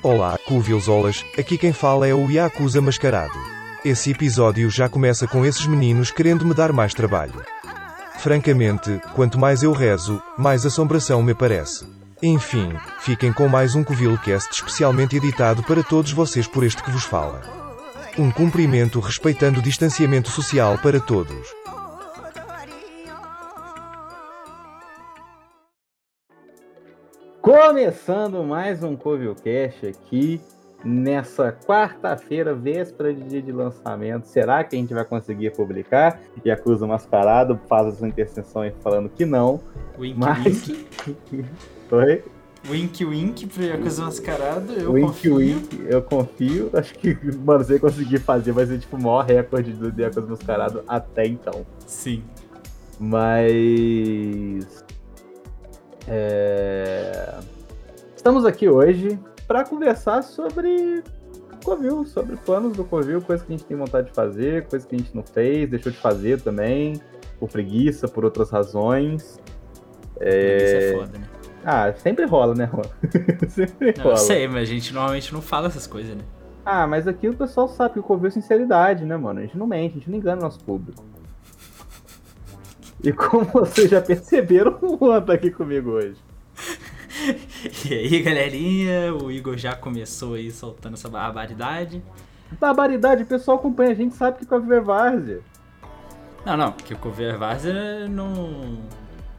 Olá, Cuviozolas, aqui quem fala é o Yakuza Mascarado. Esse episódio já começa com esses meninos querendo me dar mais trabalho. Francamente, quanto mais eu rezo, mais assombração me parece. Enfim, fiquem com mais um Covilcast especialmente editado para todos vocês por este que vos fala. Um cumprimento respeitando o distanciamento social para todos. Começando mais um Covilcast aqui nessa quarta-feira, véspera de dia de lançamento. Será que a gente vai conseguir publicar? E acusa Mascarado faz intercessão aí falando que não. Wink Mas- Wink. Oi? Wink Wink pro Yakuza Mascarado, eu wink, confio. wink, eu confio. Acho que, mano, se eu conseguir fazer, vai ser tipo o maior recorde do Diacos Mascarado até então. Sim. Mas. é, Estamos aqui hoje para conversar sobre Covil, sobre planos do Covil, coisas que a gente tem vontade de fazer, coisas que a gente não fez, deixou de fazer também, por preguiça, por outras razões. Isso é foda, né? Ah, sempre rola, né, Juan? sempre Não, rola. eu sei, mas a gente normalmente não fala essas coisas, né? Ah, mas aqui o pessoal sabe que o Covil é sinceridade, né, mano? A gente não mente, a gente não engana o nosso público. E como vocês já perceberam, o Juan tá aqui comigo hoje. E aí, galerinha, o Igor já começou aí soltando essa barbaridade. Barbaridade, o pessoal acompanha a gente, sabe que Covil é várzea. Não, não, porque o Cover Vaza não,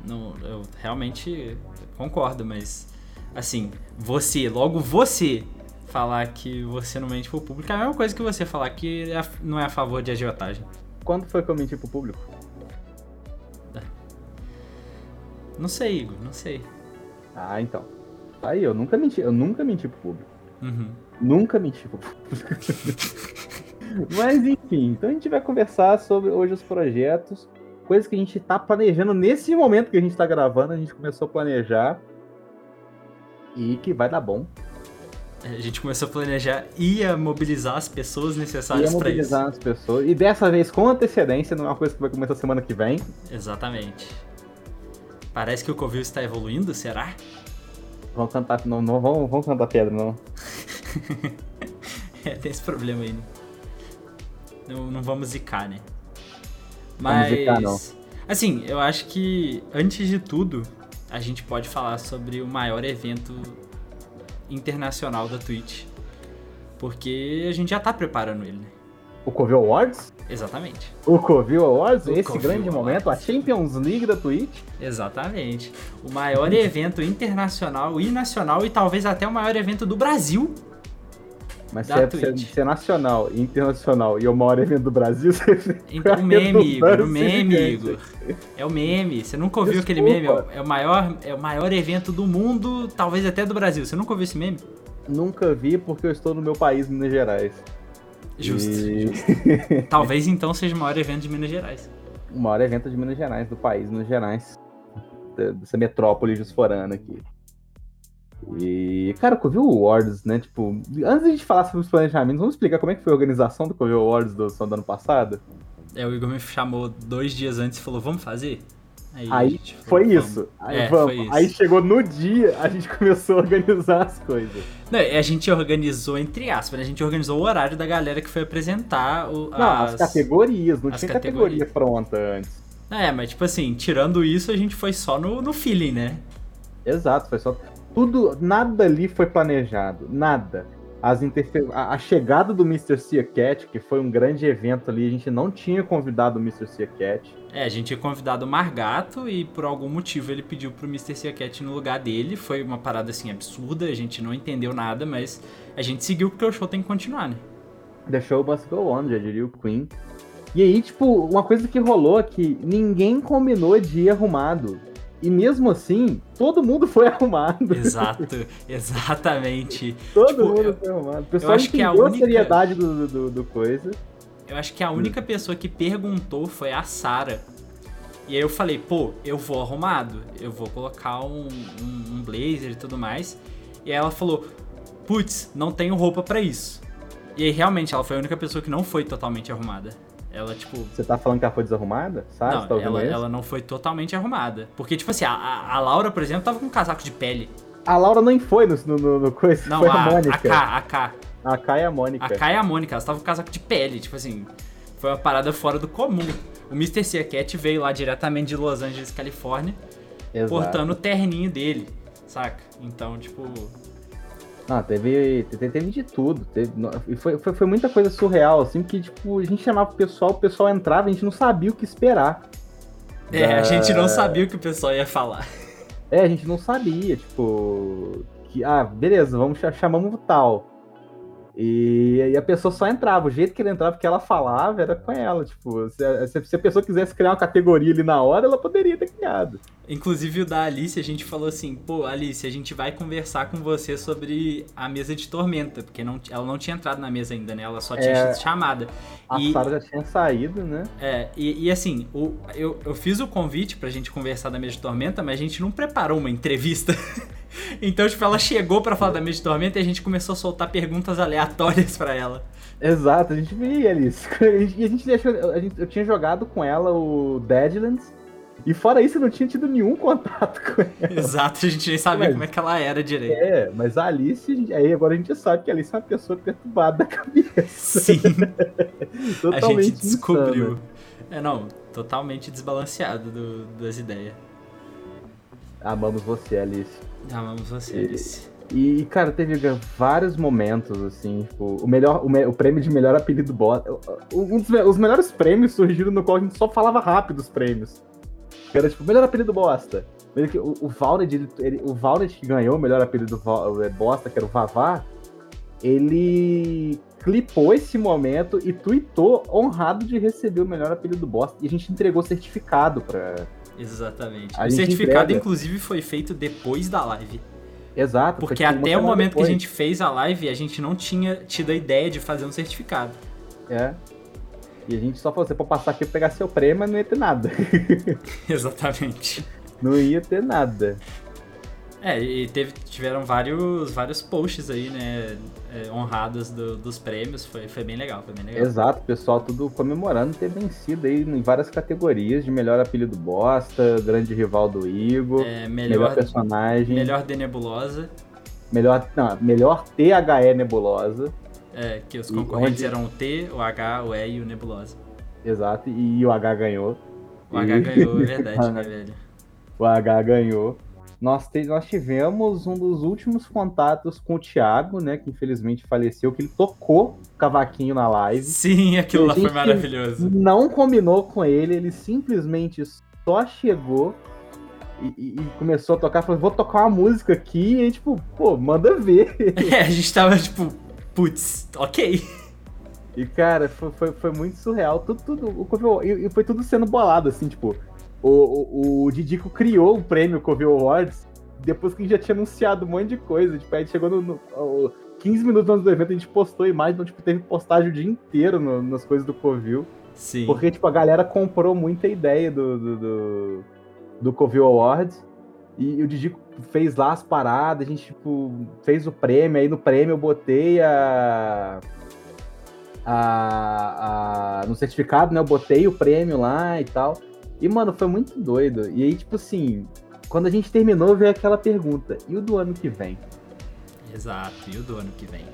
não. Eu realmente concordo, mas. Assim, você, logo você, falar que você não mente pro público é a mesma coisa que você falar que é não é a favor de agiotagem. Quando foi que eu menti pro público? Não sei, Igor, não sei. Ah, então. Aí, eu nunca menti, eu nunca menti pro público. Uhum. Nunca menti pro público. Mas enfim, então a gente vai conversar sobre hoje os projetos, coisas que a gente tá planejando nesse momento que a gente tá gravando, a gente começou a planejar. E que vai dar bom. A gente começou a planejar e a mobilizar as pessoas Ia necessárias para isso. mobilizar as pessoas. E dessa vez com antecedência, não é uma coisa que vai começar semana que vem. Exatamente. Parece que o Covil está evoluindo, será? Vamos cantar, não, não vamos cantar pedra, não. É, tem esse problema aí, né? Não, não vamos zicar, né? Mas. Assim, eu acho que, antes de tudo, a gente pode falar sobre o maior evento internacional da Twitch. Porque a gente já tá preparando ele, né? O Covil Awards? Exatamente. O Covil Awards, O esse Covil grande momento, a Awards. Champions League da Twitch. Exatamente. O maior evento internacional e nacional e talvez até o maior evento do Brasil. Mas se é, se, é, é nacional e internacional e o maior evento do Brasil, você Então, o meme, Igor, o meme. Igor. É o meme. Você nunca ouviu aquele Desculpa. meme? É o- É o, maior, é o maior evento do mundo, talvez até do Brasil. Você nunca ouviu esse meme? Nunca vi porque eu estou no meu país, Minas Gerais. Justo. E- justo. Talvez então seja o maior evento de Minas Gerais. o maior evento de Minas Gerais, do país, Minas Gerais. Dessa metrópole jusforana aqui. E, cara, o Covil Awards, né? Tipo, antes de a gente falar sobre os planejamentos, vamos explicar como é que foi a organização do Covil Awards do, do ano passado? É, o Igor me chamou dois dias antes e falou, vamos fazer? Aí falou, foi "Vamos." isso. Aí, É, vamos. foi isso. Aí chegou no dia, a gente começou a organizar as coisas. Não, a gente organizou, entre aspas, né? a gente organizou o horário da galera que foi apresentar o, Não, as, categorias, não as tinha categorias. categoria pronta antes. É, mas tipo assim, tirando isso, a gente foi só no, no feeling, né? Exato, foi só. Tudo, nada ali foi planejado, nada. As interfe... a, a chegada do Mr. Cia Cat, que foi um grande evento ali, a gente não tinha convidado o Mr. Cia Cat. É, a gente tinha convidado o Margato e por algum motivo ele pediu pro Mr. Ciacat no lugar dele. Foi uma parada assim absurda, a gente não entendeu nada, mas a gente seguiu porque o show tem que continuar, né? The show must go on, já diria o Queen. E aí, tipo, uma coisa que rolou é que ninguém combinou de ir arrumado. E mesmo assim, todo mundo foi arrumado. Exato, exatamente. Todo Tipo, mundo eu- foi arrumado. O pessoal acho que a entendeu a, única- seriedade do, do, do coisa. Eu acho que a única pessoa que perguntou foi a Sara. E aí eu falei, pô, eu vou arrumado, eu vou colocar um, um, um blazer e tudo mais. E aí ela falou, putz, não tenho roupa para isso. E aí realmente ela foi a única pessoa que não foi totalmente arrumada. Ela, tipo. Você tá falando que ela foi desarrumada? Sabe? Não, tá ela, ela, não foi totalmente arrumada. Porque, tipo assim, a, a, Laura, por exemplo, tava com um casaco de pele. A Laura nem foi no, no, no coisa. Não, foi a, a Mônica. A K, a K. A K e a Mônica. A K e a Mônica, elas estavam com casaco de pele, tipo assim. Foi uma parada fora do comum. O Mr. Seacat veio lá diretamente de Los Angeles, Califórnia, Exato. portando o terninho dele, saca? Então, tipo. Não, teve, teve, teve de tudo. Teve, foi, foi, foi, muita coisa surreal, assim, que, tipo, a gente chamava o pessoal, o pessoal entrava, a gente não sabia o que esperar. É, da... a gente não sabia o que o pessoal ia falar. É, a gente não sabia, tipo. Que, ah, beleza, vamos chamamos o tal. E, e, a pessoa só entrava. O jeito que ele entrava, que ela falava, era com ela. Tipo, se, se, se, a pessoa quisesse criar uma categoria ali na hora, ela poderia ter criado. Inclusive o da Alice, a gente falou assim: pô, Alice, a gente vai conversar com você sobre a mesa de tormenta, porque não, ela não tinha entrado na mesa ainda, né? Ela só tinha é, sido chamada. A e, Sarah já tinha saído, né? É, e, e assim, o, eu, eu fiz o convite pra gente conversar da mesa de tormenta, mas a gente não preparou uma entrevista. Então, tipo, ela chegou para falar da Mesa de Tormenta e a gente começou a soltar perguntas aleatórias para ela. Exato, a gente via isso. E a gente deixou. A gente, eu tinha jogado com ela o Deadlands. E fora isso, eu não tinha tido nenhum contato com ela. Exato, a gente nem sabia mas, como é que ela era direito. É, mas a Alice, aí agora a gente sabe que a Alice é uma pessoa perturbada da cabeça. Sim. totalmente a gente descobriu. Insana. É, não, totalmente desbalanceado do, das ideias. Amamos você, Alice. Amamos você, Alice. E, cara, teve vários momentos, assim, tipo, o melhor, o, me, o prêmio de melhor apelido boss. Um dos, os melhores prêmios surgiram no qual a gente só falava rápido os prêmios. Era, tipo, melhor apelido bosta. O, o Valnet, ele, ele, o Valnet que ganhou o melhor apelido é, bosta, que era o Vavá, ele clipou esse momento e tweetou honrado de receber o melhor apelido bosta. E a gente entregou certificado pra, Exatamente. A o certificado, entrega. inclusive, foi feito depois da live. Exato. Porque até o momento depois. que a gente fez a live, a gente não tinha tido a ideia de fazer um certificado. É. E a gente só falou, você pode passar aqui e pegar seu prêmio, mas não ia ter nada. Exatamente. Não ia ter nada. É, e teve, tiveram vários, vários posts aí, né, é, honrados do, dos prêmios, foi, foi bem legal, foi bem legal. Exato, o pessoal tudo comemorando ter vencido aí em várias categorias, de melhor apelido bosta, grande rival do Igor, é, melhor, melhor, personagem. Melhor de Nebulosa. Melhor, não, melhor THE Nebulosa. É, que os concorrentes onde... eram o T, o H, o E e o Nebulosa. Exato, e o H ganhou. O H ganhou, é verdade, né, velho? O H ganhou nós, te, nós tivemos um dos últimos contatos com o Thiago, né? Que infelizmente faleceu, que ele tocou cavaquinho na live. Sim, aquilo lá foi maravilhoso. Não combinou com ele, ele simplesmente só chegou e, e, começou a tocar, falou, vou tocar uma música aqui, e tipo, pô, manda ver. É, a gente tava tipo, putz, ok. E, cara, foi, foi, foi muito surreal. Tudo, tudo, e foi tudo sendo bolado, assim, tipo, o, o, o Didico criou o prêmio Covil Awards depois que a gente já tinha anunciado um monte de coisa. Tipo, a gente chegou no, no 15 minutos antes do evento, a gente postou imagem, então, tipo, teve postagem o dia inteiro no, nas coisas do Covil. Sim. Porque, tipo, a galera comprou muita ideia do, do, do, do Covil Awards. E o Didico fez lá as paradas, a gente, tipo, fez o prêmio. Aí no prêmio eu botei a. A, a, no certificado, né? Eu botei o prêmio lá e tal. E, mano, foi muito doido. E aí, tipo assim, quando a gente terminou, veio aquela pergunta: e o do ano que vem? Exato, e o do ano que vem?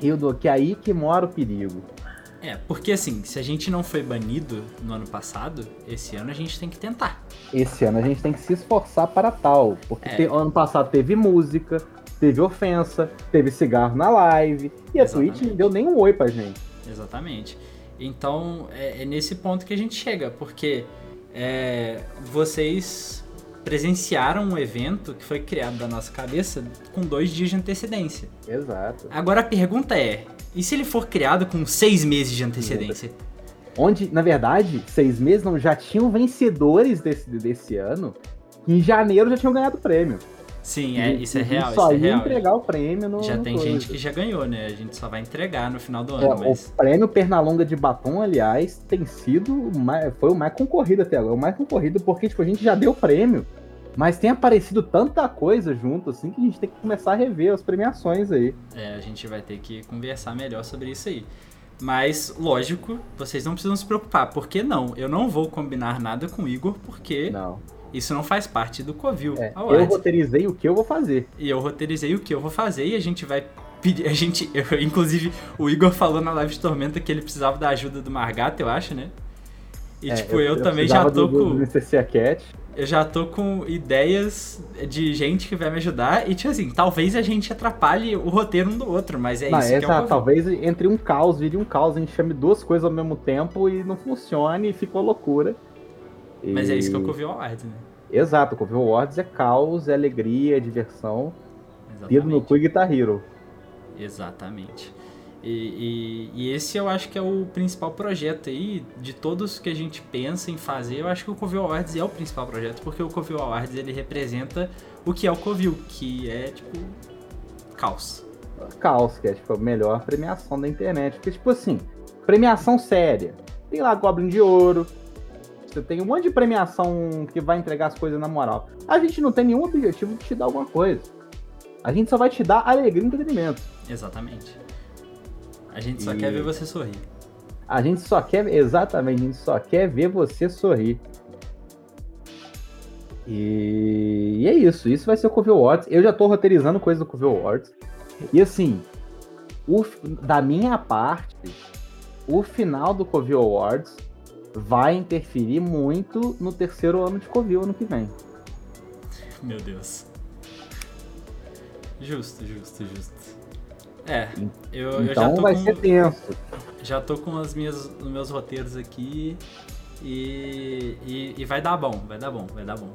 E o do que é aí que mora o perigo. É, porque assim, se a gente não foi banido no ano passado, esse ano a gente tem que tentar. Esse ano a gente tem que se esforçar para tal. Porque é. te, ano passado teve música, teve ofensa, teve cigarro na live, e a Exatamente. Twitch não deu nem um oi pra gente. Exatamente. Então é, é nesse ponto que a gente chega, porque é, vocês presenciaram um evento que foi criado da nossa cabeça com dois dias de antecedência. Exato. Agora a pergunta é: e se ele for criado com seis meses de antecedência? Onde, na verdade, seis meses não já tinham vencedores desse, desse ano. Que em janeiro já tinham ganhado o prêmio. Sim, é, isso é A gente real, Só isso é ia real. entregar o prêmio no. Já no tem coisa. gente que já ganhou, né? A gente só vai entregar no final do É, ano, mas... O prêmio Pernalonga de batom, aliás, tem sido o mais, foi o mais concorrido até agora. O mais concorrido porque tipo, a gente já deu prêmio, mas tem aparecido tanta coisa junto assim que a gente tem que começar a rever as premiações aí. É, a gente vai ter que conversar melhor sobre isso aí. Mas, lógico, vocês não precisam se preocupar. Por que não? Eu não vou combinar nada com o Igor, porque Não. Isso não faz parte do Covil É, eu roteirizei o que eu vou fazer. E eu roteirizei o que eu vou fazer e a gente vai pedir. A gente. eu- inclusive, o Igor falou na live de Tormenta que ele precisava da ajuda do Margato, eu acho, né? E É, tipo, eu, também já tô do, com. do. Cat. Eu já tô com ideias de gente que vai me ajudar. E, tipo assim, talvez a gente atrapalhe o roteiro um do outro, mas é Não, isso que é o essa, talvez entre um caos, vire um caos, a gente chame duas coisas ao mesmo tempo e não funcione e fica uma loucura. Mas é isso que é o E- Covil Awards, né? Exato, o Covil Awards é caos, é alegria, é diversão. Dedo no Exatamente. cu e Guitar Hero. Exatamente. E, e- e esse eu acho que é o principal projeto aí, de todos que a gente pensa em fazer, eu acho que o Covil Awards é o principal projeto, porque o Covil Awards ele representa o que é o Covil, que é tipo caos. Caos, que é tipo, a melhor premiação da internet. Porque, tipo assim, premiação séria. Tem lá Goblin de Ouro. Você tem um monte de premiação que vai entregar as coisas na moral. A gente não tem nenhum objetivo de te dar alguma coisa. A gente só vai te dar alegria e entretenimento. Exatamente. A gente só E- quer ver você sorrir. A gente só quer, exatamente, a gente só quer ver você sorrir. E, e é isso, isso vai ser o Covil Awards. Eu já tô roteirizando coisa do Covil Awards. E assim, o da minha parte, o final do Covil Awards vai interferir muito no terceiro ano de Covil ano que vem. Meu Deus. Justo, justo, justo. É, eu, eu já Então tô vai com, ser tenso. já tô com as minhas, os meus roteiros aqui e, e, e vai dar bom, vai dar bom, vai dar bom.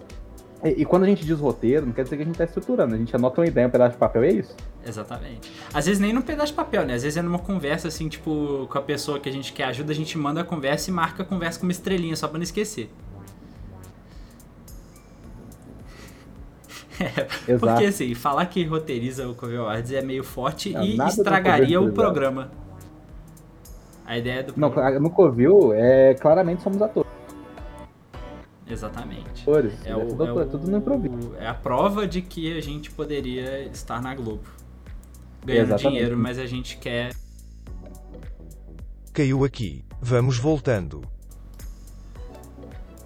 E, e quando a gente diz roteiro, não quer dizer que a gente tá estruturando. A gente anota uma ideia, um pedaço de papel, é isso? Exatamente. Às vezes nem num pedaço de papel, né? Às vezes é numa conversa, assim, tipo, com a pessoa que a gente quer ajuda, a gente manda a conversa e marca a conversa com uma estrelinha, só pra não esquecer. É, Exato. porque assim, falar que roteiriza o Covil Awards é meio forte Não, e estragaria o programa. A ideia do Não, programa. no Covil, é, claramente somos atores. Exatamente. É, É, o, tudo, é, é tudo no improviso. o- é a prova de que a gente poderia estar na Globo. Ganhando Exatamente. dinheiro, mas a gente quer. Caiu aqui. Vamos voltando.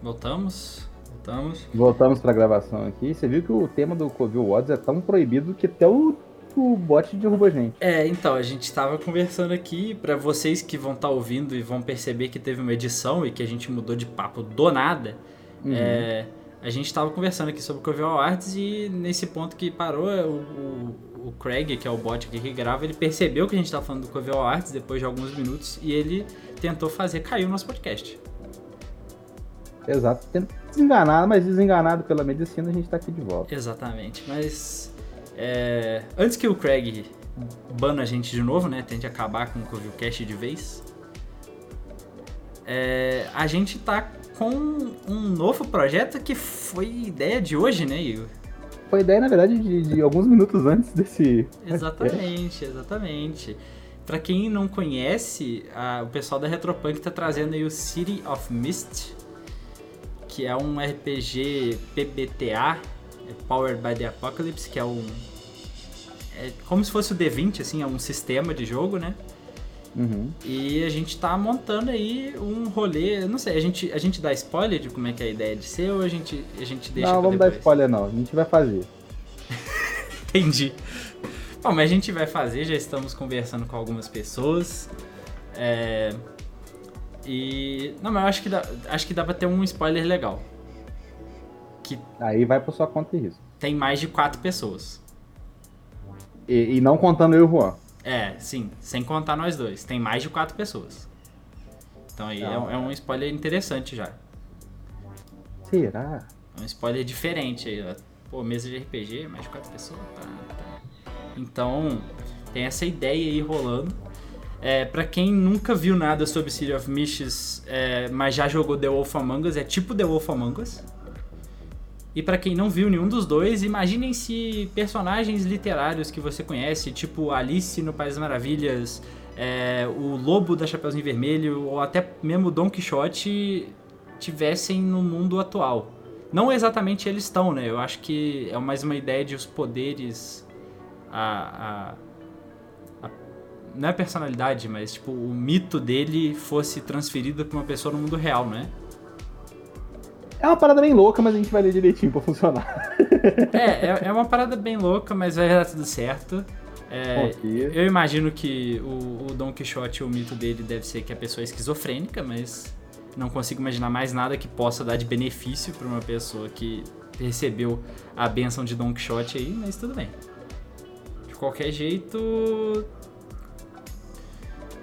Voltamos? Voltamos. Voltamos pra gravação aqui. Você viu que o tema do Covil Awards é tão proibido que até o, o bot derruba a gente. É, então, a gente tava conversando aqui, pra vocês que vão estar ouvindo e vão perceber que teve uma edição e que a gente mudou de papo do nada. Uhum. É, a gente tava conversando aqui sobre o Covil Awards e nesse ponto que parou, é, o, o, o Craig, que é o bot aqui que grava, ele percebeu que a gente tava falando do Covil Awards depois de alguns minutos e ele tentou fazer cair o nosso podcast. Exato. Desenganado, mas desenganado pela medicina, a gente tá aqui de volta. Exatamente, mas é, antes que o Craig bana a gente de novo, né? Tente acabar com o Covilcast de vez. é, a gente tá com um novo projeto que foi ideia de hoje, né, Igor? Foi ideia, na verdade, de, de alguns minutos antes desse. Exatamente, exatamente. Pra quem não conhece, a- o pessoal da Retropunk tá trazendo aí o City of Mist, que é um RPG PBTA, é Powered by the Apocalypse, que é um é como se fosse o D20, assim, é um sistema de jogo, né? Uhum. E a gente tá montando aí um rolê, não sei, a gente, a gente dá spoiler de como é que é a ideia de ser ou a gente, a gente deixa não, vamos dar spoiler, não. A gente vai fazer. Entendi. Bom, mas a gente vai fazer, já estamos conversando com algumas pessoas. É... E. Não, mas eu acho que dá, acho que dá pra ter um spoiler legal. Que Aí vai por sua conta e risco. tem mais de quatro pessoas. E, e não contando eu e o Juan. É, sim, sem contar nós dois. Tem mais de quatro pessoas. Então aí é, Não. é um spoiler interessante já. Será? É um spoiler diferente aí, ó. Pô, mesa de RPG, mais de quatro pessoas. Tá, tá. Então, tem essa ideia aí rolando. É, pra quem nunca viu nada sobre City of Mishes, é, mas já jogou The Wolf Among Us, é tipo The Wolf Among Us. E para quem não viu nenhum dos dois, imaginem se personagens literários que você conhece, tipo Alice no País das Maravilhas, é, o Lobo da Chapeuzinho Vermelho, ou até mesmo Don Quixote, tivessem no mundo atual. Não exatamente eles estão, né? Eu acho que é mais uma ideia de os poderes. A, a, a, não é personalidade, mas tipo, o mito dele fosse transferido pra uma pessoa no mundo real, né? É uma parada bem louca, mas a gente vai ler direitinho pra funcionar. é, é, é uma parada bem louca, mas vai dar tudo certo. É, eu imagino que o, o Don Quixote, o mito dele deve ser que a pessoa é esquizofrênica, mas não consigo imaginar mais nada que possa dar de benefício para uma pessoa que recebeu a benção de Don Quixote aí, mas tudo bem. De qualquer jeito.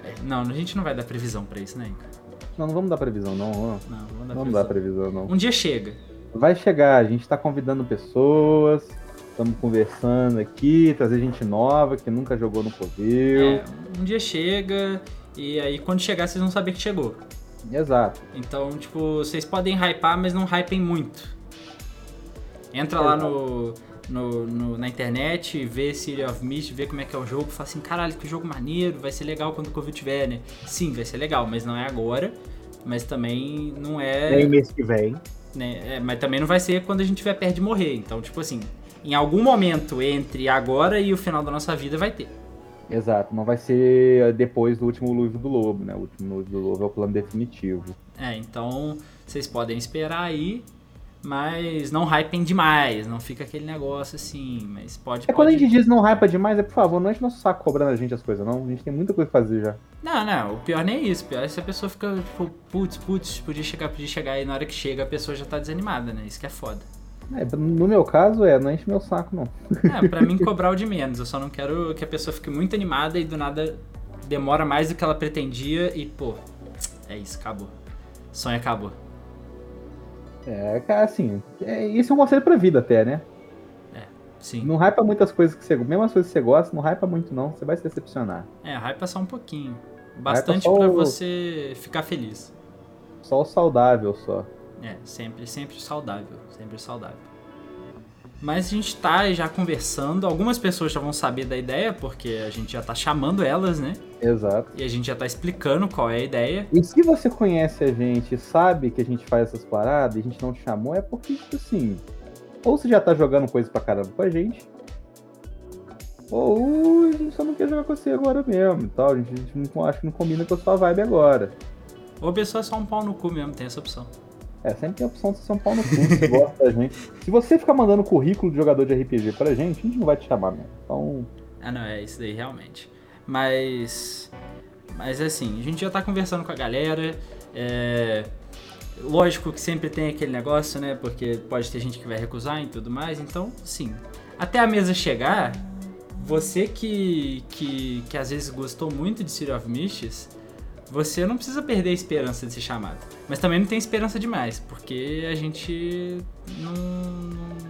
É, não, a gente não vai dar previsão para isso, né, Inca? Não, não vamos dar previsão, não. Não, não vamos dar, previsão. dar previsão, não. Um dia chega. Vai chegar, a gente tá convidando pessoas, estamos conversando aqui, trazer gente nova que nunca jogou no Covil. É, um dia chega, e aí quando chegar vocês vão saber que chegou. Exato. Então, tipo, vocês podem hypar, mas não hypem muito. Entra Exato. lá no, no, no, na internet, vê City of Mist, vê como é que é o jogo, fala assim, caralho, que jogo maneiro, vai ser legal quando o Covid tiver, né? Sim, vai ser legal, mas não é agora, mas também não é... Nem mês que vem. Né? É, mas também não vai ser quando a gente tiver perto de morrer, então, tipo assim, em algum momento entre agora e o final da nossa vida vai ter. Exato, não vai ser depois do último Luivo do Lobo, né? O último Luivo do Lobo é o plano definitivo. É, então vocês podem esperar aí, mas não hypem demais, não fica aquele negócio assim, mas pode... É pode... quando a gente diz não hypa demais, é por favor, não enche nosso saco cobrando a gente as coisas, não. A gente tem muita coisa pra fazer já. Não, não, o pior nem é isso, o pior é se a pessoa fica, tipo, putz, putz, podia chegar, podia chegar, e na hora que chega a pessoa já tá desanimada, né? Isso que é foda. É, no meu caso, é, não enche meu saco, não. É, pra mim cobrar o de menos. Eu só não quero que a pessoa fique muito animada e do nada demora mais do que ela pretendia e, pô, é isso, acabou. Sonho acabou. É, cara, assim, é, isso é um conselho pra vida até, né? É, sim. Não hypa muitas coisas que você. Mesmo as coisas que você gosta, não hypa muito, não. Você vai se decepcionar. É, hypa só um pouquinho. Bastante para o... você ficar feliz. Só o saudável, só. É, sempre, sempre saudável, sempre saudável. Mas a gente tá já conversando, algumas pessoas já vão saber da ideia, porque a gente já tá chamando elas, né? Exato. E a gente já tá explicando qual é a ideia. E se você conhece a gente sabe que a gente faz essas paradas e a gente não te chamou, é porque, tipo assim, ou você já tá jogando coisa pra caramba com a gente, ou a gente só não quer jogar com você agora mesmo e tal. A gente, a gente não, acho que não combina com a sua vibe agora. Ou a pessoa é só um pau no cu mesmo, tem essa opção. É, sempre tem a opção de ser São Paulo no cu, se gosta da gente. Se você ficar mandando currículo de jogador de RPG pra gente, a gente não vai te chamar mesmo. Então. Ah, não, é isso daí realmente. Mas. Mas assim, a gente já tá conversando com a galera. É. Lógico que sempre tem aquele negócio, né? Porque pode ter gente que vai recusar e tudo mais. Então, sim. Até a mesa chegar, você que, que, que às vezes gostou muito de City of Mists, você não precisa perder a esperança de ser chamado. Mas também não tem esperança demais, porque a gente não,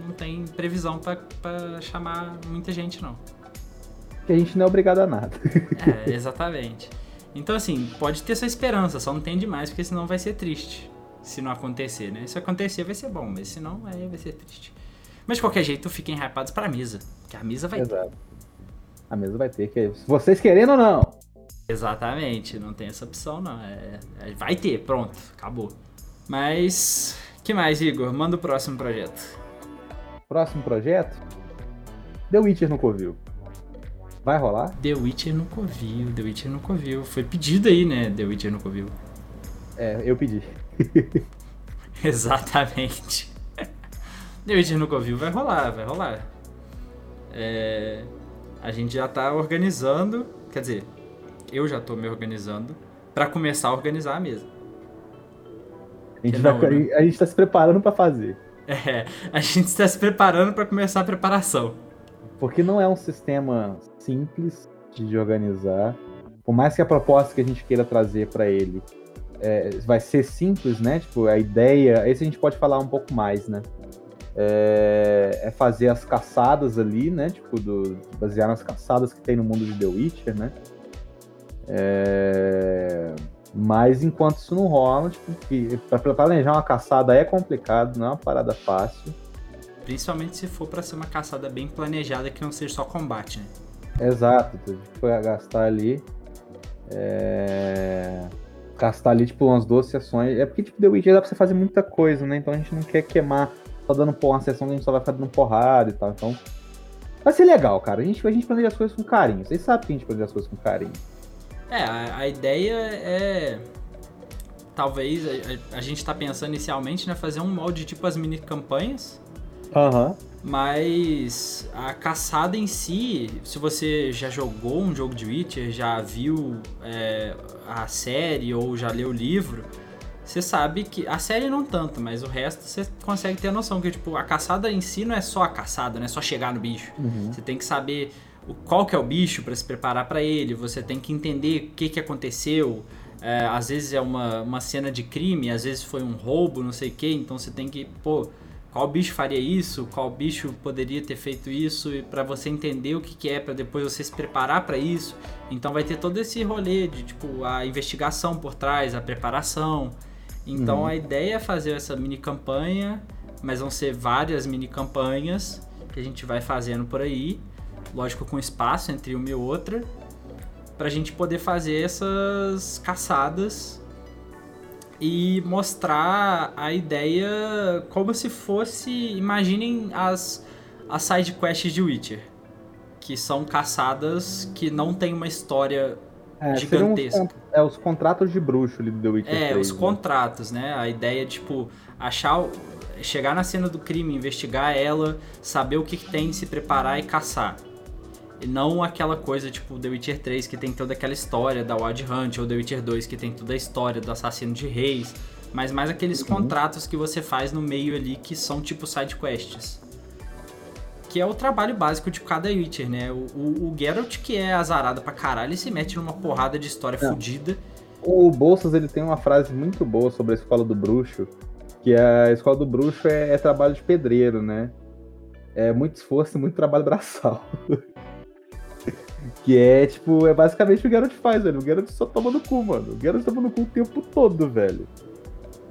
não tem previsão para chamar muita gente, não. Que a gente não é obrigado a nada. é, exatamente. Então, assim, pode ter sua esperança, só não tem demais, porque senão vai ser triste. Se não acontecer, né? Se acontecer, vai ser bom, mas se não, aí vai ser triste. Mas de qualquer jeito, fiquem hypados pra mesa, que a mesa vai Exato. ter. A mesa vai ter, que vocês querendo ou não. Exatamente, não tem essa opção não. É, é, vai ter, pronto, acabou. Mas, que mais, Igor? Manda o próximo projeto. Próximo projeto? The Witcher no Covil. Vai rolar? The Witcher no Covil, The Witcher no Covil. Foi pedido aí, né, The Witcher no Covil. É, eu pedi. Exatamente. The Witcher no Covil vai rolar, vai rolar. É, a gente já tá organizando, quer dizer, eu já tô me organizando para começar a organizar a mesa. A gente, não, vai, né? a gente tá se preparando para fazer. É, a gente está se preparando para começar a preparação. Porque não é um sistema simples de organizar. Por mais que a proposta que a gente queira trazer para ele é, vai ser simples, né? Tipo, a ideia. Esse a gente pode falar um pouco mais, né? É, é fazer as caçadas ali, né? Tipo, do, basear nas caçadas que tem no mundo de The Witcher, né? É... Mas enquanto isso não rola, tipo, para planejar uma caçada é complicado, não é uma parada fácil. Principalmente se for para ser uma caçada bem planejada que não seja só combate, né? Exato, tu foi gastar ali. É... Gastar ali, tipo, umas duas sessões. É porque, tipo, The Witcher dá pra você fazer muita coisa, né? Então a gente não quer queimar só dando uma sessão que a gente só vai ficar dando porrada e tal. Então. Vai ser legal, cara. A gente, a gente planeja as coisas com carinho. Vocês sabem que a gente planeja as coisas com carinho. É, a, a ideia é. Talvez a, a, gente tá pensando inicialmente, né? Fazer um molde tipo as mini campanhas. Aham. Uhum. Mas a caçada em si, se você já jogou um jogo de Witcher, já viu é, a série ou já leu o livro, você sabe que. A série não tanto, mas o resto você consegue ter a noção que, tipo, a caçada em si não é só a caçada, não é só chegar no bicho. Uhum. Você tem que saber qual que é o bicho para se preparar para ele, você tem que entender o que, que aconteceu. É, às vezes é uma, uma cena de crime, às vezes foi um roubo, não sei o que, então você tem que, pô, qual bicho faria isso, qual bicho poderia ter feito isso, e para você entender o que, que é, para depois você se preparar para isso. Então vai ter todo esse rolê de tipo a investigação por trás, a preparação. Então uhum. a ideia é fazer essa mini campanha, mas vão ser várias mini campanhas que a gente vai fazendo por aí, lógico com espaço entre uma e outra, para a gente poder fazer essas caçadas e mostrar a ideia como se fosse, imaginem as, as side quests de Witcher, que são caçadas que não tem uma história é, gigantesca. Os, é, os contratos de bruxo ali do The Witcher É, 3, os né? contratos, né? A ideia, tipo, achar chegar na cena do crime, investigar ela, saber o que, que tem, se preparar e caçar. E não aquela coisa tipo The Witcher 3 que tem toda aquela história da Wild Hunt, ou The Witcher 2 que tem toda a história do assassino de reis, mas mais aqueles uhum. contratos que você faz no meio ali que são tipo side quests. Que é o trabalho básico de cada Witcher, né? O, o, o Geralt, que é azarado pra caralho, ele se mete numa porrada de história é. fodida. O Bolsas ele tem uma frase muito boa sobre a escola do bruxo, que a escola do bruxo é, é trabalho de pedreiro, né? É muito esforço e muito trabalho braçal. Que é, tipo, é basicamente o que o Geralt faz, velho. O Geralt só toma no cu, mano. O Geralt toma no cu o tempo todo, velho.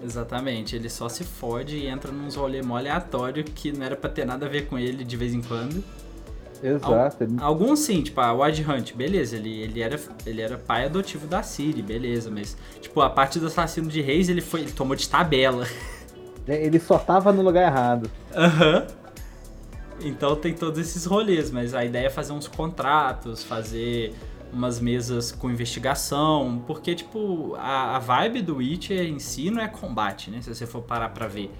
Exatamente, ele só se fode e entra num rolê mó aleatório que não era pra ter nada a ver com ele de vez em quando. Exato. Al alguns sim, tipo, a Wild Hunt, beleza, ele, ele, era, ele era pai adotivo da Ciri, beleza, mas, tipo, a parte do assassino de reis ele foi. ele tomou de tabela. É, ele só tava no lugar errado. Aham. Uhum. Então tem todos esses rolês, mas a ideia é fazer uns contratos, fazer umas mesas com investigação, porque, tipo, a, a vibe do Witcher em si não é combate, né? Se você for parar pra ver.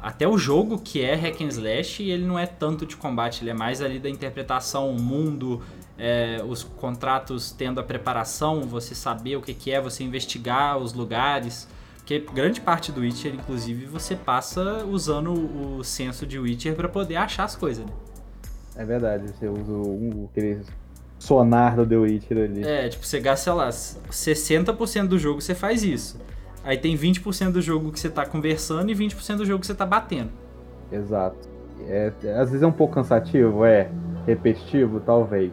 Até o jogo, que é hack and slash, ele não é tanto de combate, ele é mais ali da interpretação, o mundo, é, os contratos tendo a preparação, você saber o que, que é, você investigar os lugares. Porque grande parte do Witcher, inclusive, você passa usando o senso de Witcher para poder achar as coisas, né? É verdade, você usa um, aquele sonar do The Witcher ali. É, tipo, você gasta, sei lá, 60% do jogo você faz isso. Aí tem 20% do jogo que você tá conversando e 20% do jogo que você tá batendo. Exato. É, às vezes é um pouco cansativo, é. Repetitivo, talvez.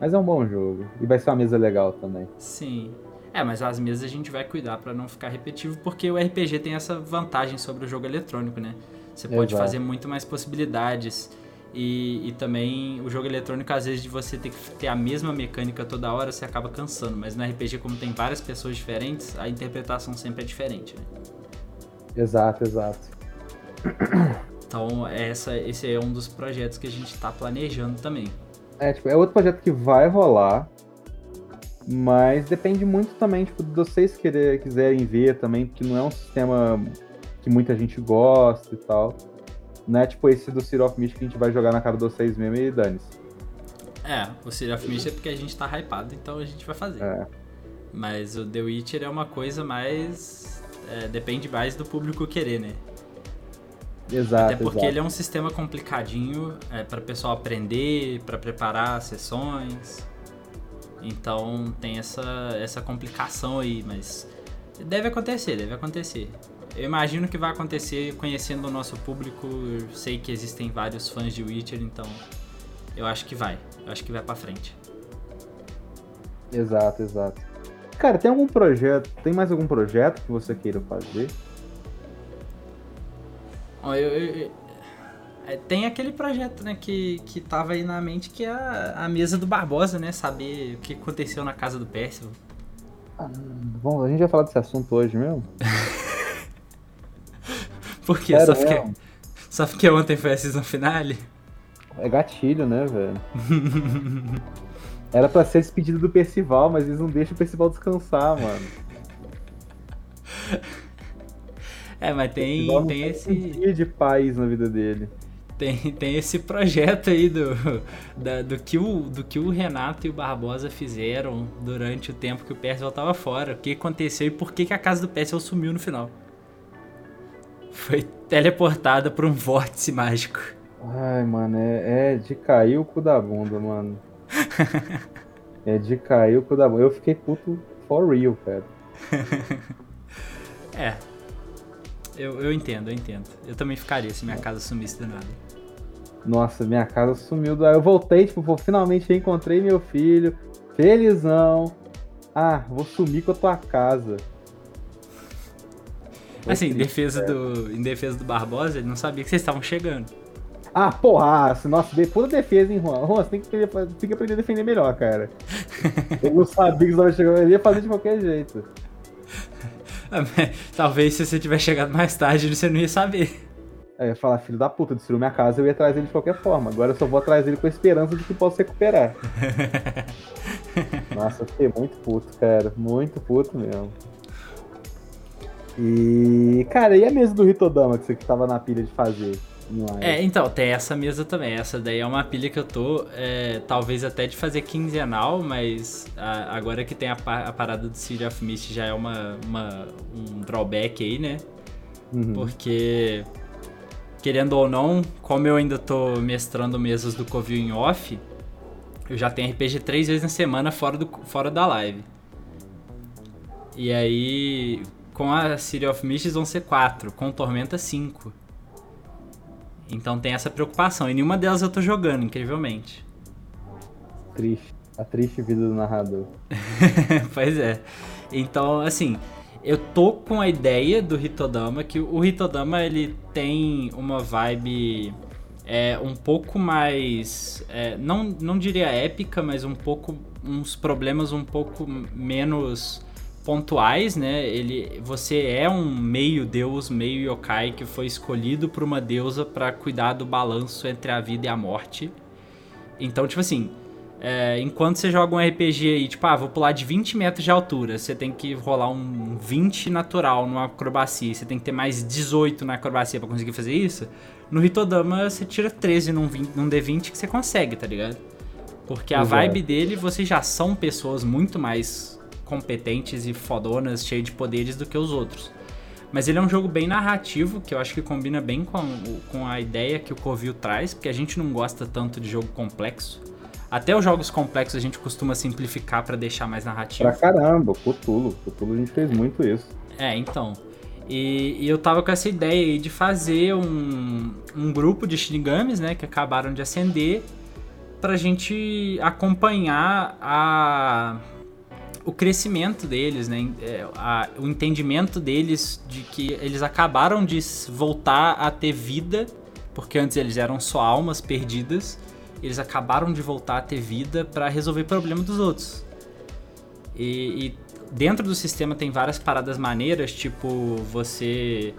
Mas é um bom jogo. E vai ser uma mesa legal também. Sim. É, mas as mesas a gente vai cuidar para não ficar repetitivo, porque o RPG tem essa vantagem sobre o jogo eletrônico, né? Você pode Exato. fazer muito mais possibilidades. E, e, também o jogo eletrônico, às vezes, de você ter que ter a mesma mecânica toda hora, você acaba cansando. Mas no RPG, como tem várias pessoas diferentes, a interpretação sempre é diferente, né? Exato, exato. Então, essa, esse é um dos projetos que a gente está planejando também. É, tipo, é outro projeto que vai rolar. Mas depende muito também, tipo, de vocês querer, quiserem ver também, porque não é um sistema que muita gente gosta e tal. Não é tipo esse do City of Mist que a gente vai jogar na cara de vocês mesmo e dane-se. É, o City of Mist é porque a gente tá hypado, então a gente vai fazer. É. Mas o The Witcher é uma coisa mais. É, depende mais do público querer, né? Exato. Até porque exato. ele é um sistema complicadinho é, para o pessoal aprender, para preparar sessões. Então tem essa, essa complicação aí, mas deve acontecer, deve acontecer. Eu imagino que vai acontecer conhecendo o nosso público. Eu sei que existem vários fãs de Witcher, então eu acho que vai. Eu acho que vai para frente. Exato, exato. Cara, tem algum projeto? Tem mais algum projeto que você queira fazer? Eu, eu, tem aquele projeto, né, que, que tava aí na mente, que é a, a mesa do Barbosa, né? Saber o que aconteceu na casa do Percival. Ah, bom, a gente vai falar desse assunto hoje mesmo? Por quê? Só porque, só porque ontem foi a season finale? É gatilho, né, velho? Era pra ser despedido do Percival, mas eles não deixam o Percival descansar, mano. É, mas tem, tem esse. Um dia de paz na vida dele. Tem, tem esse projeto aí do, da, do, que o, do que o Renato e o Barbosa fizeram durante o tempo que o Percival tava fora. O que aconteceu e por que, que a casa do Percival sumiu no final. Foi teleportada por um vórtice mágico. Ai, mano, é, é de cair o cu da bunda, mano. é de cair o cu da bunda. Eu fiquei puto for real, cara. é. Eu, eu entendo, eu entendo. Eu também ficaria se minha casa sumisse do nada. Nossa, minha casa sumiu do. Eu voltei, tipo, pô, finalmente encontrei meu filho. Felizão. Ah, vou sumir com a tua casa. Assim, em defesa, do, em defesa do Barbosa, ele não sabia que vocês estavam chegando. Ah, porra, nossa, puta defesa, hein, Juan? Juan, você tem que, aprender, tem que aprender a defender melhor, cara. eu não sabia que você estava chegando, ele ia fazer de qualquer jeito. Talvez se você tivesse chegado mais tarde, você não ia saber. Aí eu ia falar, filho da puta, destruiu minha casa, eu ia atrás dele de qualquer forma. Agora eu só vou atrás dele com a esperança de que posso recuperar. Nossa, eu fiquei muito puto, cara. Muito puto mesmo. E, cara, e a mesa do Ritodama que você que tava na pilha de fazer? É, então, tem essa mesa também. Essa daí é uma pilha que eu tô, é, talvez até de fazer quinzenal, mas a, agora que tem a, a, parada do City of Mist já é uma, uma um drawback aí, né? Uhum. Porque, querendo ou não, como eu ainda tô mestrando mesas do Covil em off, eu já tenho RPG três vezes na semana fora, do, fora da live. E aí, com a City of Mist vão ser quatro, com Tormenta cinco. Então tem essa preocupação. E nenhuma delas eu tô jogando, incrivelmente. Triste. A triste vida do narrador. pois é. Então, assim, eu tô com a ideia do Hitodama, que o Hitodama ele tem uma vibe é, um pouco mais. É, não, não diria épica, mas um pouco. uns problemas um pouco menos pontuais, né? Ele, você é um meio deus, meio yokai que foi escolhido por uma deusa para cuidar do balanço entre a vida e a morte. Então, tipo assim, é, enquanto você joga um RPG aí, tipo, ah, vou pular de 20 metros de altura, você tem que rolar um 20 natural numa acrobacia, você tem que ter mais 18 na acrobacia para conseguir fazer isso. No Ritodama você tira 13 num, 20, num D20 que você consegue, tá ligado? Porque a Exato. vibe dele, vocês já são pessoas muito mais competentes e fodonas, cheias de poderes do que os outros. Mas ele é um jogo bem narrativo, que eu acho que combina bem com, com a ideia que o Covil traz, porque a gente não gosta tanto de jogo complexo. Até os jogos complexos a gente costuma simplificar para deixar mais narrativo. Pra caramba, Cthulhu. Cthulhu a gente fez muito isso. É, então. E, e eu tava com essa ideia aí de fazer um, um grupo de Shinigamis, né, que acabaram de ascender, pra gente acompanhar a o crescimento deles, né? É, a, o entendimento deles de que eles acabaram de voltar a ter vida, porque antes eles eram só almas perdidas, eles acabaram de voltar a ter vida para resolver problema dos outros. E, e dentro do sistema tem várias paradas maneiras, tipo você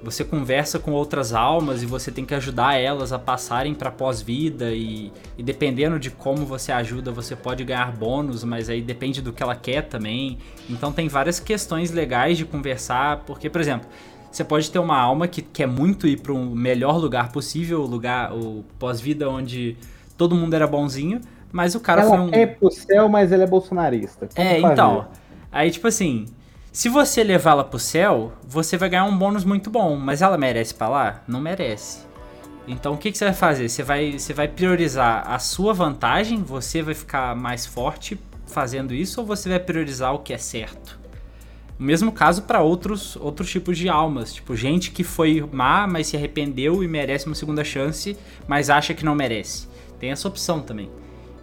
você conversa com outras almas e você tem que ajudar elas a passarem para pós-vida e, e, dependendo de como você ajuda, você pode ganhar bônus, mas aí depende do que ela quer também. Então tem várias questões legais de conversar, porque por exemplo, você pode ter uma alma que quer muito ir para um melhor lugar possível, o lugar o pós-vida onde todo mundo era bonzinho, mas o cara ela foi um é pro céu, mas ela é bolsonarista. Como é, fazer? então. Aí tipo assim, se você levá-la pro céu, você vai ganhar um bônus muito bom, mas ela merece pra lá? Não merece. Então o que, que você vai fazer? Você vai, você vai priorizar a sua vantagem, você vai ficar mais forte fazendo isso, ou você vai priorizar o que é certo? O mesmo caso para outros, outros tipos de almas, tipo gente que foi má, mas se arrependeu e merece uma segunda chance, mas acha que não merece. Tem essa opção também.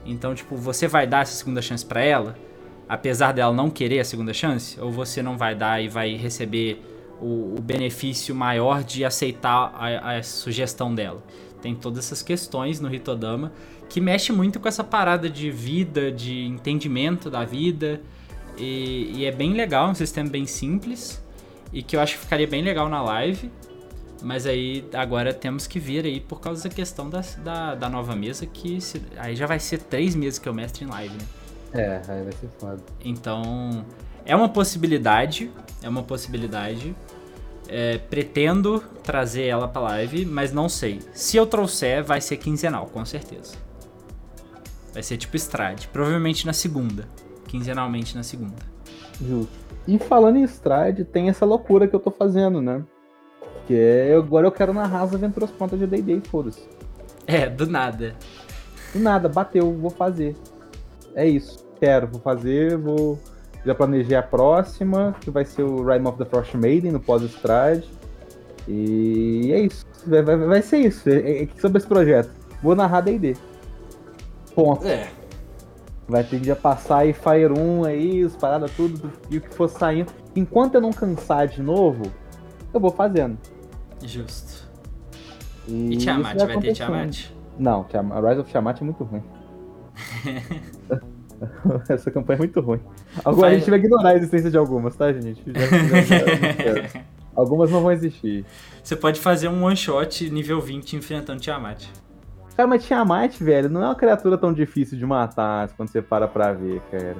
Então, tipo, você vai dar essa segunda chance para ela? apesar dela não querer a segunda chance? Ou você não vai dar e vai receber o, o benefício maior de aceitar a, a, sugestão dela? tem todas essas questões no Hitodama que mexe muito com essa parada de vida, de entendimento da vida. E, e é bem legal, um sistema bem simples e que eu acho que ficaria bem legal na live. Mas aí agora temos que ver aí por causa da questão da, da, da nova mesa, que se, aí já vai ser três meses que eu mestre em live, né? É, aí vai ser foda. Então, é uma possibilidade, é uma possibilidade. É, pretendo trazer ela pra live, mas não sei. Se eu trouxer, vai ser quinzenal, com certeza. Vai ser tipo Strade. Provavelmente na segunda. Quinzenalmente na segunda. Justo. E falando em Strade, tem essa loucura que eu tô fazendo, né? Que é, agora eu quero narrar as aventuras prontas de D&D e foda-se. É, do nada. Do nada, bateu, vou fazer. É isso. Quero, vou fazer, vou... Já planejei a próxima, que vai ser o Rime of the Frost Maiden no pós-Strade. E é isso. Vai, vai, vai ser isso. É, é, sobre esse projeto. Vou narrar D&D. Ponto. É. Vai ter que já passar aí Fire 1 aí, as paradas tudo, e o que for saindo. Enquanto eu não cansar de novo, eu vou fazendo. Justo. E, E Tiamat, isso vai ter Tiamat? Não, Tiamat- Rise of Tiamat é muito ruim. Essa campanha é muito ruim. Agora a Faz- gente vai ignorar a existência de algumas, tá, gente? Já- já- algumas não vão existir. Você pode fazer um one shot nível 20 enfrentando Tiamat. Cara, mas Tiamat, velho, não é uma criatura tão difícil de matar quando você para pra ver, cara.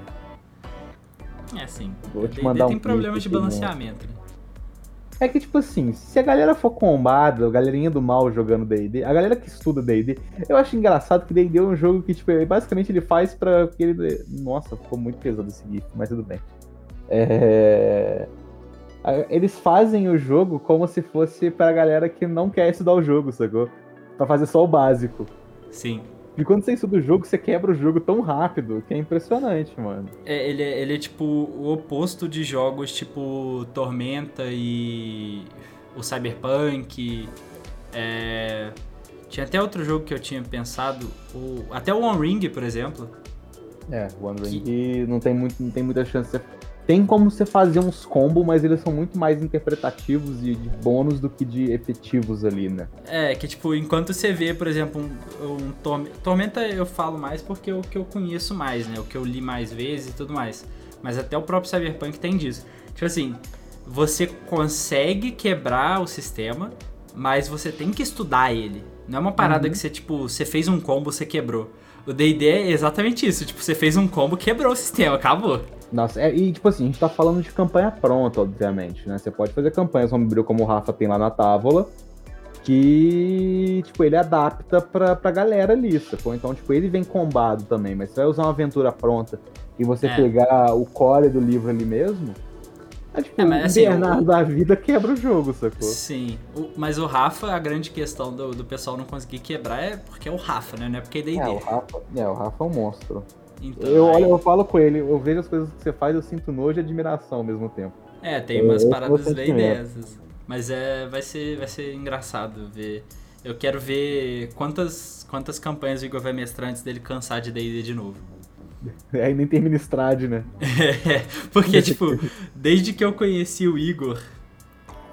É assim. Vou te mandar tem um problemas de print aqui, balanceamento. Né? É que, tipo assim, se a galera for combada, a galerinha do mal jogando D&D, a galera que estuda D&D, eu acho engraçado que D&D é um jogo que, tipo, basicamente ele faz pra... ele... Nossa, ficou muito pesado esse gif, mas tudo bem. É... Eles fazem o jogo como se fosse pra galera que não quer estudar o jogo, sacou? Pra fazer só o básico. Sim. E quando você estuda o jogo, você quebra o jogo tão rápido, que é impressionante, mano. É, ele, é- ele é tipo o oposto de jogos tipo Tormenta e o Cyberpunk. É, Tinha até outro jogo que eu tinha pensado, o... até o One Ring, por exemplo. É, o One Ring não tem, muito, não tem muita chance. de. Tem como você fazer uns combos, mas eles são muito mais interpretativos e de bônus do que de efetivos ali, né? É, que tipo, enquanto você vê, por exemplo, um, um Torme- Tormenta eu falo mais porque é o que eu conheço mais, né? O que eu li mais vezes e tudo mais. Mas até o próprio Cyberpunk tem disso. Tipo assim, você consegue quebrar o sistema, mas você tem que estudar ele. Não é uma parada Uhum. que você, tipo, você fez um combo, você quebrou. O D&D é exatamente isso. Tipo, você fez um combo, quebrou o sistema, acabou. Nossa, é- e tipo assim, a gente tá falando de campanha pronta, obviamente, né? Você pode fazer campanhas homebrew como o Rafa tem lá na tábua, que, tipo, ele adapta pra, pra galera ali, sacou? Então, tipo, ele vem combado também, mas você vai usar uma aventura pronta e você É. pegar o core do livro ali mesmo, é, tipo, É, mas, o assim, Bernardo o- da vida quebra o jogo, sacou? Sim. O- mas o Rafa, a grande questão do, do pessoal não conseguir quebrar é porque é o Rafa, né? Não é porque é D&D. É, o Rafa, é, o Rafa é um monstro. Então, Eu, aí- olha, eu falo com ele, eu vejo as coisas que você faz, eu sinto nojo e admiração ao mesmo tempo. É, tem É, umas é o paradas bem dessas. Mas é, vai ser, vai ser engraçado ver. Eu quero ver quantas, quantas campanhas o Igor vai mestrar antes dele cansar de D&D de novo. Aí nem termina Strade, né? Porque, tipo, desde que eu conheci o Igor,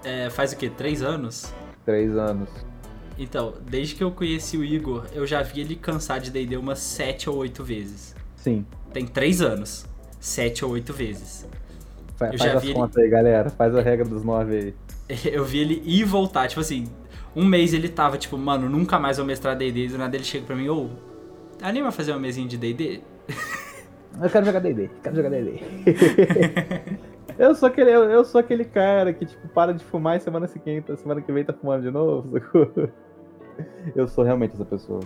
é, faz o quê? Três anos? Três anos. Então, desde que eu conheci o Igor, eu já vi ele cansar de D&D umas sete ou oito vezes. Sim. Tem três anos. Sete ou oito vezes. Fa- Eu faz as ele- contas aí, galera. Faz a regra dos nove aí. Eu vi ele ir e voltar, tipo assim, um mês ele tava, tipo, mano, nunca mais vou mestrar D&D, do nada ele chega pra mim, ô, anima a fazer uma mesinha de D&D? Eu quero jogar D&D. Quero jogar D&D. eu, sou aquele, eu, eu sou aquele cara que, tipo, para de fumar e semana seguinte, semana que vem tá fumando de novo. Eu sou realmente essa pessoa.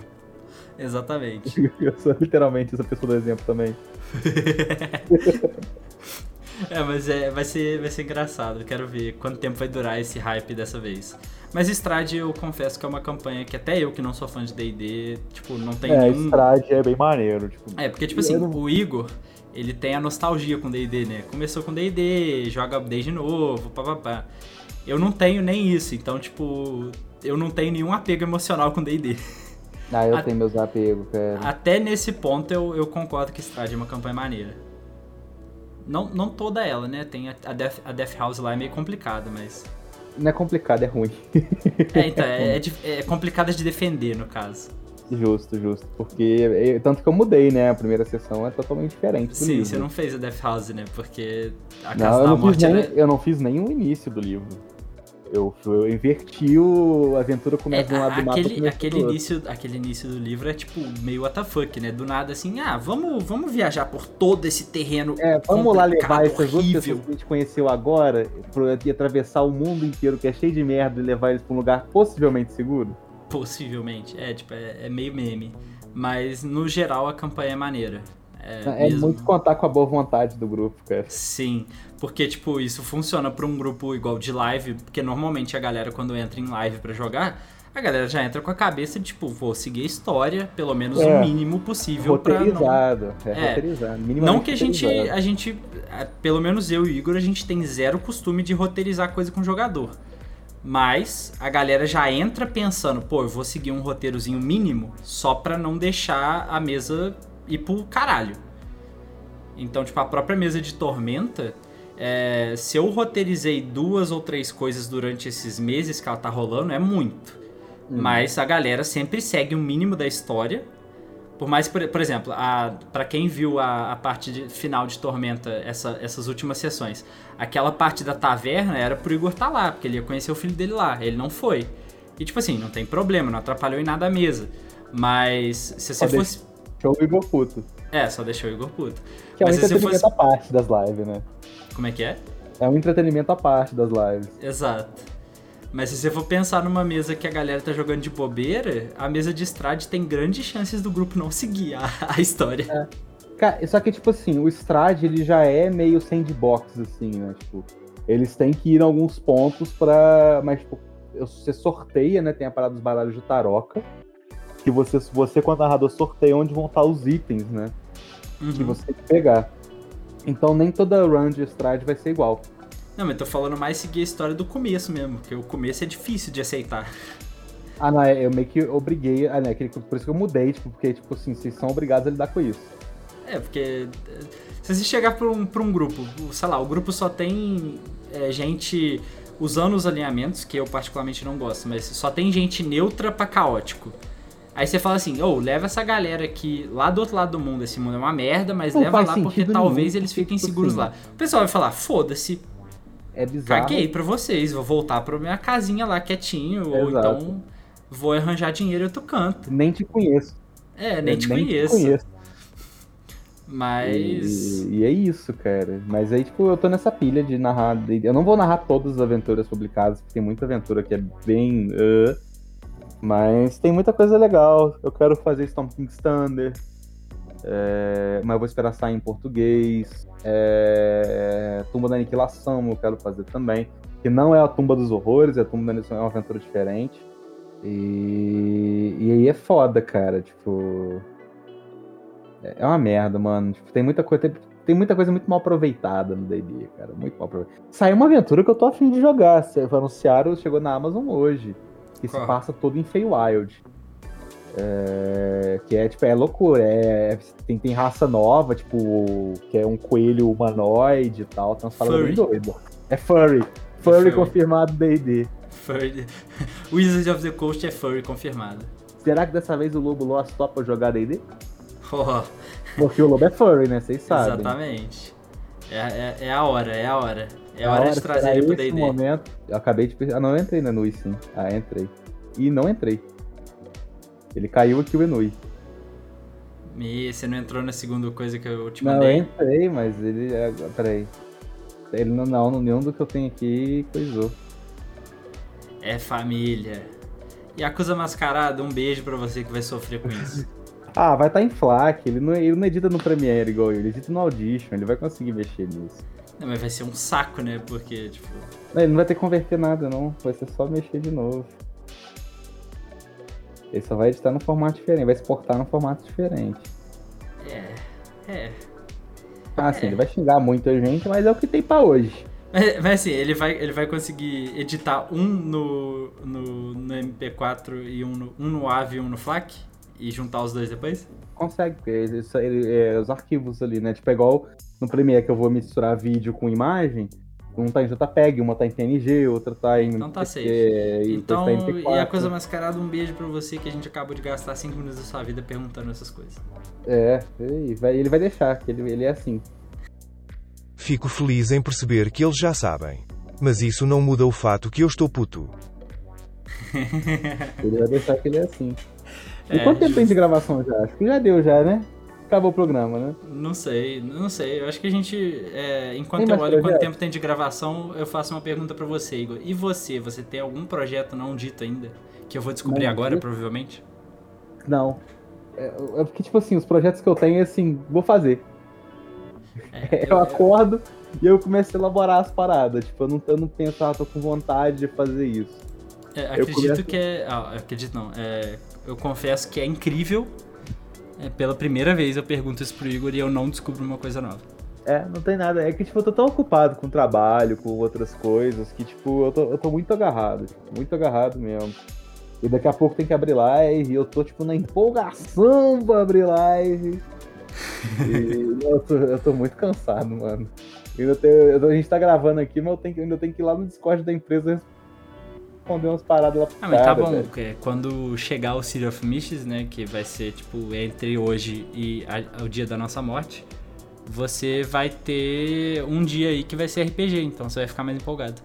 Exatamente. Eu sou literalmente essa pessoa do exemplo também. é, mas é, vai ser, vai ser engraçado, eu quero ver quanto tempo vai durar esse hype dessa vez. Mas Strade, eu confesso que é uma campanha que até eu, que não sou fã de D&D, tipo, não tem é, nenhum... Strade é bem maneiro. Tipo, É, porque, tipo assim, não- o Igor, ele tem a nostalgia com D&D, né? Começou com D&D, joga desde novo, papapá. Eu não tenho nem isso, então, tipo, eu não tenho nenhum apego emocional com D&D. Ah, eu a- tenho meus apegos, cara. Até nesse ponto, eu, eu concordo que Strade é uma campanha maneira. Não, não toda ela, né? Tem a, a, Death, a Death House lá é meio complicada, mas... Não é complicado, é ruim. É, então, é, é, é complicado de defender, no caso. Justo, justo. Porque. Tanto que eu mudei, né? A primeira sessão é totalmente diferente. Sim, livro. você não fez a Death House, né? Porque a Casa Não, eu da não, Morte fiz nem, era- eu não fiz nem o início do livro. Eu, eu inverti o. Aventura É, começa de um lado do mapa. aquele, aquele, do início, aquele início do livro é tipo meio WTF, né? Do nada assim, ah, vamos, vamos viajar por todo esse terreno. É, vamos lá levar essas horrível. pessoas que a gente conheceu agora e atravessar o mundo inteiro que é cheio de merda e levar eles pra um lugar possivelmente seguro? Possivelmente. É, tipo, é, é meio meme. Mas no geral a campanha é maneira. É, É, muito contar com a boa vontade do grupo, cara. Sim, porque tipo, isso funciona pra um grupo igual de live, porque normalmente a galera quando entra em live pra jogar, a galera já entra com a cabeça de tipo, vou seguir a história, pelo menos É. o mínimo possível pra não Roteirizado. É, É. roteirizado. Não que a gente, roteirizado. a gente, a- pelo menos eu e o Igor, a gente tem zero costume de roteirizar coisa com o jogador. Mas a galera já entra pensando, pô, eu vou seguir um roteirozinho mínimo só pra não deixar a mesa ir pro caralho. Então, tipo, a própria mesa de Tormenta, é, se eu roteirizei duas ou três coisas durante esses meses que ela tá rolando, é muito. Hum. Mas a galera sempre segue o mínimo da história. Por mais, por, por exemplo, a, pra quem viu a, a parte de- final de Tormenta, essa- essas últimas sessões, aquela parte da taverna era pro Igor estar lá, porque ele ia conhecer o filho dele lá. Ele não foi. E tipo assim, não tem problema, não atrapalhou em nada a mesa. Mas se você Só fosse. Show Igor Puto. É, só deixou o Igor puto. Que é um Mas se você fosse. parte das lives, né? Como é que é? É um entretenimento à parte das lives. Exato. Mas se você for pensar numa mesa que a galera tá jogando de bobeira, a mesa de estrade tem grandes chances do grupo não seguir a, a história. Cara, só que, tipo assim, o Strade, ele já é meio sandbox, assim, né? Tipo, eles têm que ir em alguns pontos pra... Mas, tipo, você sorteia, né? Tem a parada dos baralhos de taroca. Que você, você quando narrador, sorteia onde vão estar os itens, né? Que Uhum. você tem que pegar. Então, nem toda run de Strade vai ser igual. Não, mas tô falando mais seguir a história do começo mesmo, porque o começo é difícil de aceitar. Ah, não, é, eu meio que obriguei... Ah, né? aquele- Por isso que eu mudei, tipo, porque, tipo assim, vocês são obrigados a lidar com isso. É, porque se você chegar pra um, pra um grupo, sei lá, o grupo só tem é, gente usando os alinhamentos, que eu particularmente não gosto, mas só tem gente neutra pra caótico. Aí você fala assim, ô, leva essa galera aqui lá do outro lado do mundo, esse mundo é uma merda, mas Não leva lá porque talvez eles fiquem seguros lá. O pessoal vai falar, foda-se, É bizarro. caguei pra vocês, vou voltar pra minha casinha lá quietinho, ou Exato. então vou arranjar dinheiro em outro canto. Nem te conheço. É, nem Eu te conheço. conheço. Mas. E, e é isso, cara. Mas aí, tipo, eu tô nessa pilha de narrar. Eu não vou narrar todas as aventuras publicadas, porque tem muita aventura que é bem. ah, mas tem muita coisa legal. Eu quero fazer Storm King's Thunder. é, mas eu vou esperar sair em português. É, Tumba da Aniquilação eu quero fazer também. Que não é a Tumba dos Horrores, a Tumba da Aniquilação é uma aventura diferente. E, e aí é foda, cara. Tipo. É uma merda, mano. Tipo, tem muita coisa. Tem, tem muita coisa muito mal aproveitada no DD, cara. Muito mal aproveitada. Saiu uma aventura que eu tô afim de jogar. Anunciaram, chegou na Amazon hoje. Que Qual? se passa todo em Feywild. É, que é tipo, é loucura. É, tem, tem raça nova, tipo, que é um coelho humanoide e tal. Tem umas paradas doidas. É furry. Furry, furry. confirmado DD. Furry. Wizards of the Coast é furry confirmado. Será que dessa vez o Lobo Lost topa jogar DD? Oh, Porque o Lobo é furry, né? Vocês sabem. exatamente. É, é, é a hora, é a hora. É A hora, de trazer ele pro D&D. momento. Eu acabei de pensar. Ah, não, eu entrei na Nui, sim. Ah, entrei. E não entrei. Ele caiu aqui o Enui. Me, você não entrou na segunda coisa que eu te Não, eu mandei? entrei, mas ele. é, Peraí. Ele não, não, nenhum do que eu tenho aqui coisou. É família. Yakuza Mascarado, um beijo pra você que vai sofrer com isso. Ah, vai estar em FLAC. Ele não, ele não edita no Premiere igual eu. Ele edita no Audition. Ele vai conseguir mexer nisso. Não, mas vai ser um saco, né? Porque, tipo. Não, Ele não vai ter que converter nada, não. Vai ser só mexer de novo. Ele só vai editar no formato diferente. Vai exportar no formato diferente. É. É. Ah, sim, ele vai xingar muita gente, mas é o que tem pra hoje. Mas, mas assim, ele vai, ele vai conseguir editar um no, no, no MP4 e um no, um no AVE e um no FLAC? E juntar os dois depois? Consegue, porque ele, ele- é, os arquivos ali, né? Tipo, é igual no Premiere que eu vou misturar vídeo com imagem. Um tá em JPEG, uma tá em PNG, outra tá em. Então tá safe. É, e Então, depois tá e MP4. a coisa mascarada, um beijo pra você que a gente acabou de gastar 5 minutos da sua vida perguntando essas coisas. É, ele vai deixar, que ele, ele é assim. Fico feliz em perceber que eles já sabem. Mas isso não muda o fato que eu estou puto. Ele vai deixar que ele é assim. E É, quanto tempo tem de gravação já? Acho que já deu já, né? Acabou o programa, né? Não sei, não sei. Eu acho que a gente. é, enquanto eu olho quanto tempo tem de gravação, eu faço uma pergunta pra você, Igor. E você? Você tem algum projeto não dito ainda? Que eu vou descobrir Não agora, provavelmente? Não. É, é porque, tipo assim, os projetos que eu tenho é assim, vou fazer. É, Eu acordo e eu começo a elaborar as paradas. Tipo, eu não, eu não penso, ah, tô com vontade de fazer isso. É, Eu acredito começo- que é. Ah, acredito não. Eu confesso que é incrível. É, pela primeira vez eu pergunto isso pro Igor e eu não descubro uma coisa nova. É, não tem nada. É que, tipo, eu tô tão ocupado com trabalho, com outras coisas, que, tipo, eu tô, eu tô muito agarrado. tipo, muito agarrado mesmo. E daqui a pouco tem que abrir live, e eu tô, tipo, na empolgação pra abrir live. E eu tô, eu tô muito cansado, mano. Eu tenho- eu- a gente tá gravando aqui, mas eu, tenho, ainda tenho que ir lá no Discord da empresa responder umas paradas lá pro Ah, mas tá cara, bom, velho. porque quando chegar o City of Mishes, né, que vai ser tipo entre hoje e a- o dia da nossa morte, você vai ter um dia aí que vai ser RPG, então você vai ficar mais empolgado.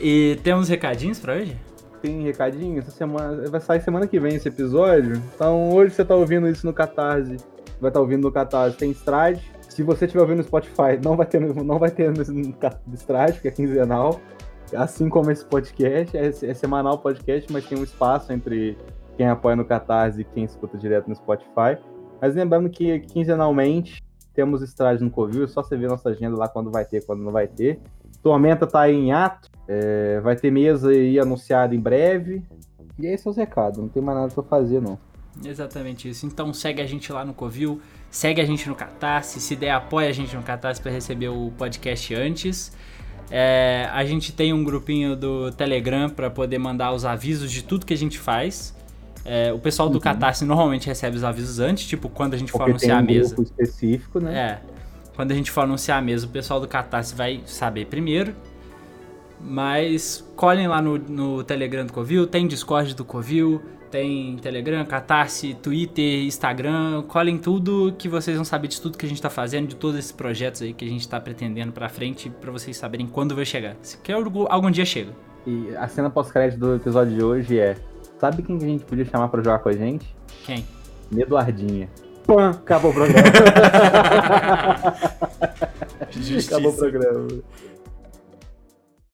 E temos recadinhos pra hoje? Tem recadinho? Essa semana. Vai sair semana que vem esse episódio. Então hoje você tá ouvindo isso no Catarse. Vai estar ouvindo no Catarse. Tem Stride. Se você estiver ouvindo no Spotify, não vai ter, não vai ter no, no Ca- no Stride, porque é quinzenal. Assim como esse podcast. É, é semanal o podcast, mas tem um espaço entre quem apoia no Catarse e quem escuta direto no Spotify. Mas lembrando que quinzenalmente temos Stride no Covil. É só você ver nossa agenda lá quando vai ter, quando não vai ter. Tormenta tá em ato. É, vai ter mesa aí anunciada em breve. E aí seus recados, não tem mais nada pra fazer, não. Exatamente isso. Então segue a gente lá no Covil, segue a gente no Catarse, se der apoia a gente no Catarse para receber o podcast antes. É, a gente tem um grupinho do Telegram para poder mandar os avisos de tudo que a gente faz. É, o pessoal do Uhum. Catarse normalmente recebe os avisos antes, tipo quando a gente for Porque tem anunciar um a mesa. grupo específico, né? É. Quando a gente for anunciar a mesa, o pessoal do Catarse vai saber primeiro. Mas colhem lá no, no Telegram do Covil, tem Discord do Covil, tem Telegram, Catarse, Twitter, Instagram. Colhem tudo que vocês vão saber de tudo que a gente tá fazendo, de todos esses projetos aí que a gente tá pretendendo pra frente, pra vocês saberem quando vai chegar. Se quer algum, dia chega. E a cena pós-crédito do episódio de hoje é: sabe quem que a gente podia chamar pra jogar com a gente? Quem? Eduardinha. Pã, acabou o programa. acabou o programa.